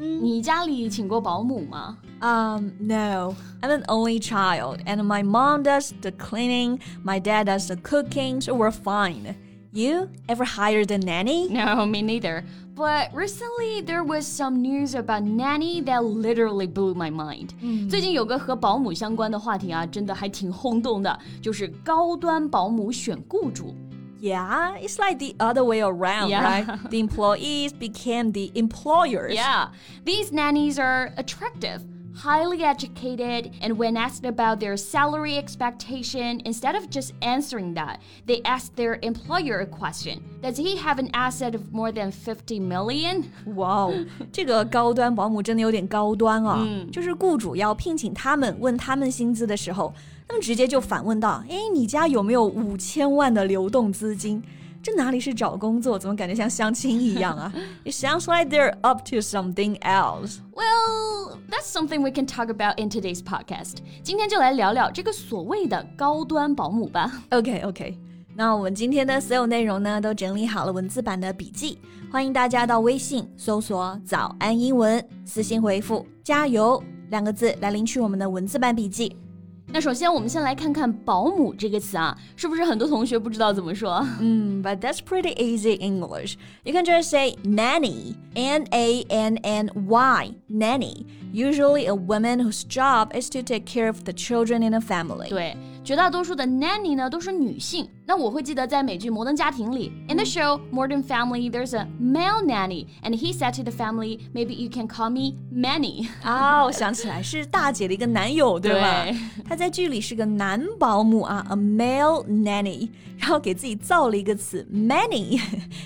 你家里请过保姆吗？Um, no. I'm an only child, and my mom does the cleaning, my dad does the cooking, so we're fine. You ever hired a nanny? No, me neither. But recently there was some news about nanny that literally blew my mind. 最近有个和保姆相关的话题啊，真的还挺轰动的，就是高端保姆选雇主。 yeah, it's like the other way around, yeah. right? The employees became the employers. Yeah. These nannies are attractive highly educated, and when asked about their salary expectation, instead of just answering that, they asked their employer a question Does he have an asset of more than 50 million? 哇哦，这个高端保姆真的有点高端啊！嗯，就是雇主要聘请他们，问他们薪资的时候。 他们直接就反问道：“哎，你家有没有五千万的流动资金？这哪里是找工作，怎么感觉像相亲一样啊？It sounds like they're up to something else. Well, that's something we can talk about in today's podcast. 今天就来聊聊这个所谓的高端保姆吧。OK OK，那我们今天的所有内容呢，都整理好了文字版的笔记，欢迎大家到微信搜索“早安英文”，私信回复“加油”两个字来领取我们的文字版笔记。那首先，我们先来看看“保姆”这个词啊，是不是很多同学不知道怎么说？嗯，But that's pretty easy English. You can just say nanny, N-A-N-N-Y, nanny. Usually a woman whose job is to take care of the children in a family. 对。绝大多数的 nanny 呢都是女性。那我会记得在美剧《摩登家庭》里，in the show Modern Family, there's a male nanny, and he said to the family, "Maybe you can call me Manny." 啊，我想起来是大姐的一个男友，对吧？他在剧里是个男保姆啊，a male nanny，然后给自己造了一个词 Manny，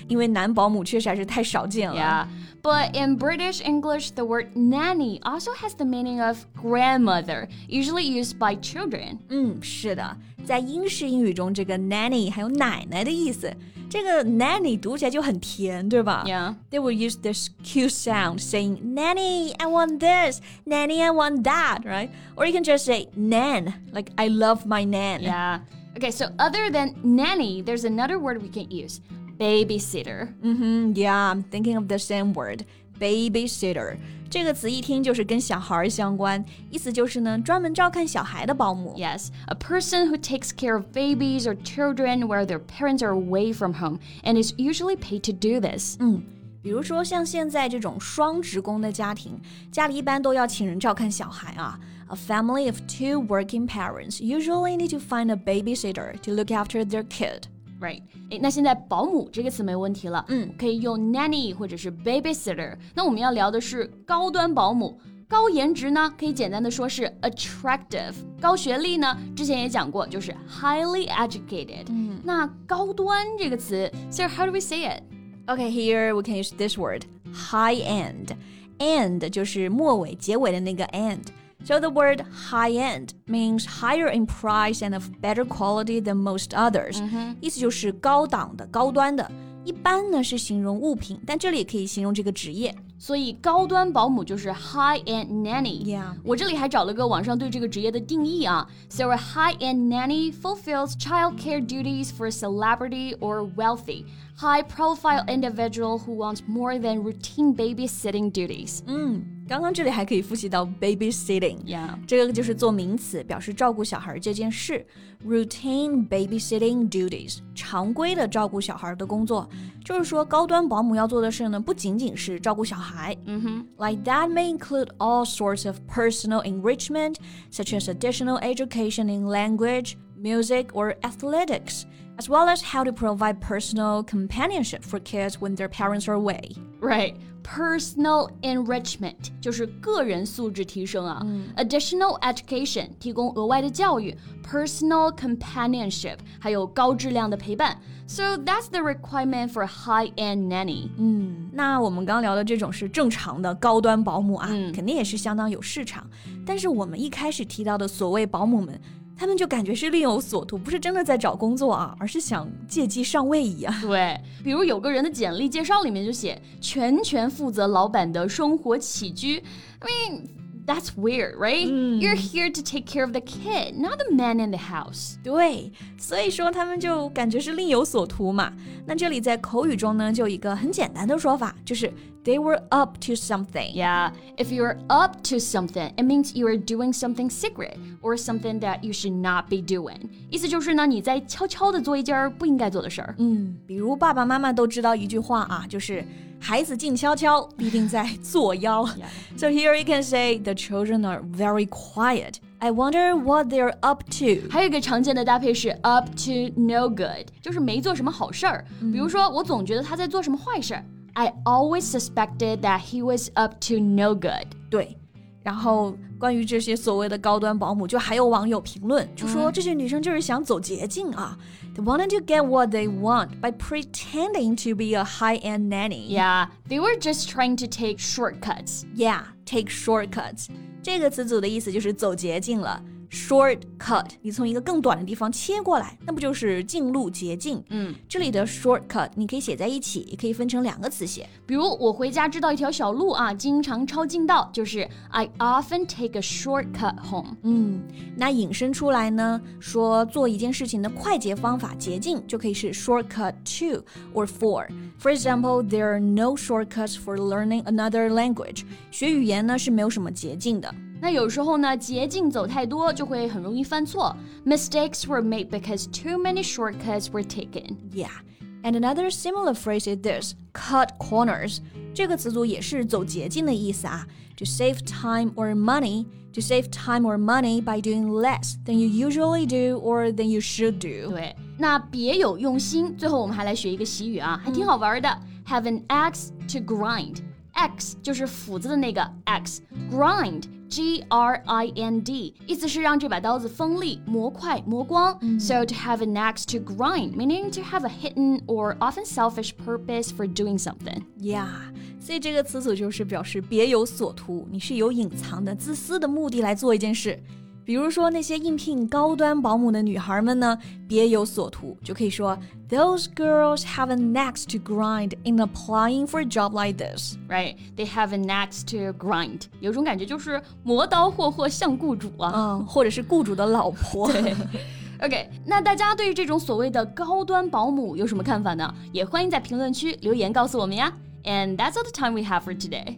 因为男保姆确实还是太少见了。Yeah. But in British English, the word nanny also has the meaning of grandmother, usually used by children. 嗯，是的，在英式英语中，这个 nanny 还有奶奶的意思。这个 nanny 读起来就很甜，对吧？Yeah. They will use this cute sound saying nanny, I want this, nanny, I want that, right? Or you can just say nan, like I love my nan. Yeah. Okay, so other than nanny, there's another word we can use babysitter. Mm-hmm, yeah, I'm thinking of the same word, babysitter. 这个词一听就是跟小孩相关，意思就是呢，专门照看小孩的保姆。Yes, a person who takes care of babies or children where their parents are away from home and is usually paid to do this. 嗯。比如说像现在这种双职工的家庭，家里一般都要请人照看小孩啊。A family of two working parents usually need to find a babysitter to look after their kid. Right，诶，那现在保姆这个词没问题了，嗯，可以用 nanny 或者是 babysitter。那我们要聊的是高端保姆，高颜值呢，可以简单的说是 attractive；高学历呢，之前也讲过，就是 highly educated。嗯，那高端这个词，So how do we say it? Okay, here we can use this word, high end. End 就是末尾结尾的那个 end。 So the word high end means higher in price and of better quality than most others，、嗯、意思就是高档的、高端的。一般呢是形容物品，但这里也可以形容这个职业。所以高端保姆就是 high end nanny。Yeah，我这里还找了个网上对这个职业的定义啊。So a high end nanny fulfills child care duties for a celebrity or wealthy high profile individual who wants more than routine babysitting duties. 嗯。刚刚这里还可以复习到 babysitting，yeah，这个就是做名词，表示照顾小孩这件事。Routine babysitting duties，常规的照顾小孩的工作， 就是说高端保姆要做的事呢，不仅仅是照顾小孩。嗯哼，Like that may include all sorts of personal enrichment, such as additional education in language, music, or athletics. as well as how to provide personal companionship for kids when their parents are away. Right. Personal enrichment 就是个人素质提升啊。嗯、Additional education 提供额外的教育，personal companionship 还有高质量的陪伴。So that's the requirement for high-end nanny。嗯，那我们刚聊的这种是正常的高端保姆啊，嗯、肯定也是相当有市场。但是我们一开始提到的所谓保姆们。 他们就感觉是另有所图，不是真的在找工作啊，而是想借机上位一样。对，比如有个人的简历介绍里面就写全权负责老板的生活起居。I mean. That's weird, right? Mm. You're here to take care of the kid, not the man in the house. 对，所以说他们就感觉是另有所图嘛。那这里在口语中呢，就有一个很简单的说法，就是 they were up to something. Yeah, if you're up to something, it means you are doing something secret or something that you should not be doing. 意思就是呢，你在悄悄的做一件不应该做的事儿。嗯，比如爸爸妈妈都知道一句话啊，就是 孩子静悄悄，必定在作妖。So here you can say the children are very quiet. I wonder what they're up to. 还有一个常见的搭配是 up to no good，就是没做什么好事儿。比如说，我总觉得他在做什么坏事。I always suspected that he was up to no good. 对。 然后关于这些所谓的高端保姆，就还有网友评论，就说这些女生就是想走捷径啊。They wanted to get what they want by pretending to be a high-end nanny. Yeah, they were just trying to take shortcuts. Yeah, take shortcuts. 这个词组的意思就是走捷径了。shortcut，你从一个更短的地方切过来，那不就是近路捷径？嗯，这里的 shortcut 你可以写在一起，也可以分成两个词写。比如我回家知道一条小路啊，经常抄近道，就是 I often take a shortcut home。嗯，那引申出来呢，说做一件事情的快捷方法、捷径，就可以是 shortcut to or for。For example, there are no shortcuts for learning another language。学语言呢是没有什么捷径的。那有时候呢，捷径走太多就会很容易犯错。Mistakes were made because too many shortcuts were taken. Yeah. And another similar phrase is this: cut corners. 这个词组也是走捷径的意思啊。To save time or money, to save time or money by doing less than you usually do or than you should do. 对，那别有用心。最后我们还来学一个习语啊，还挺好玩的。Have an axe to grind. X 就是斧子的那个 X，grind G R I N D，意思是让这把刀子锋利、磨快、磨光。Mm. So to have an axe to grind, meaning to have a hidden or often selfish purpose for doing something. Yeah，所以这个词组就是表示别有所图，你是有隐藏的、自私的目的来做一件事。 比如说那些应聘高端保姆的女孩们呢，别有所图，就可以说 Those girls have an axe to grind in applying for a job like this. Right? They have an axe to grind. 有种感觉就是磨刀霍霍向雇主啊，嗯，或者是雇主的老婆。对。OK，那大家对于这种所谓的高端保姆有什么看法呢？也欢迎在评论区留言告诉我们呀。And that's all the time we have for today.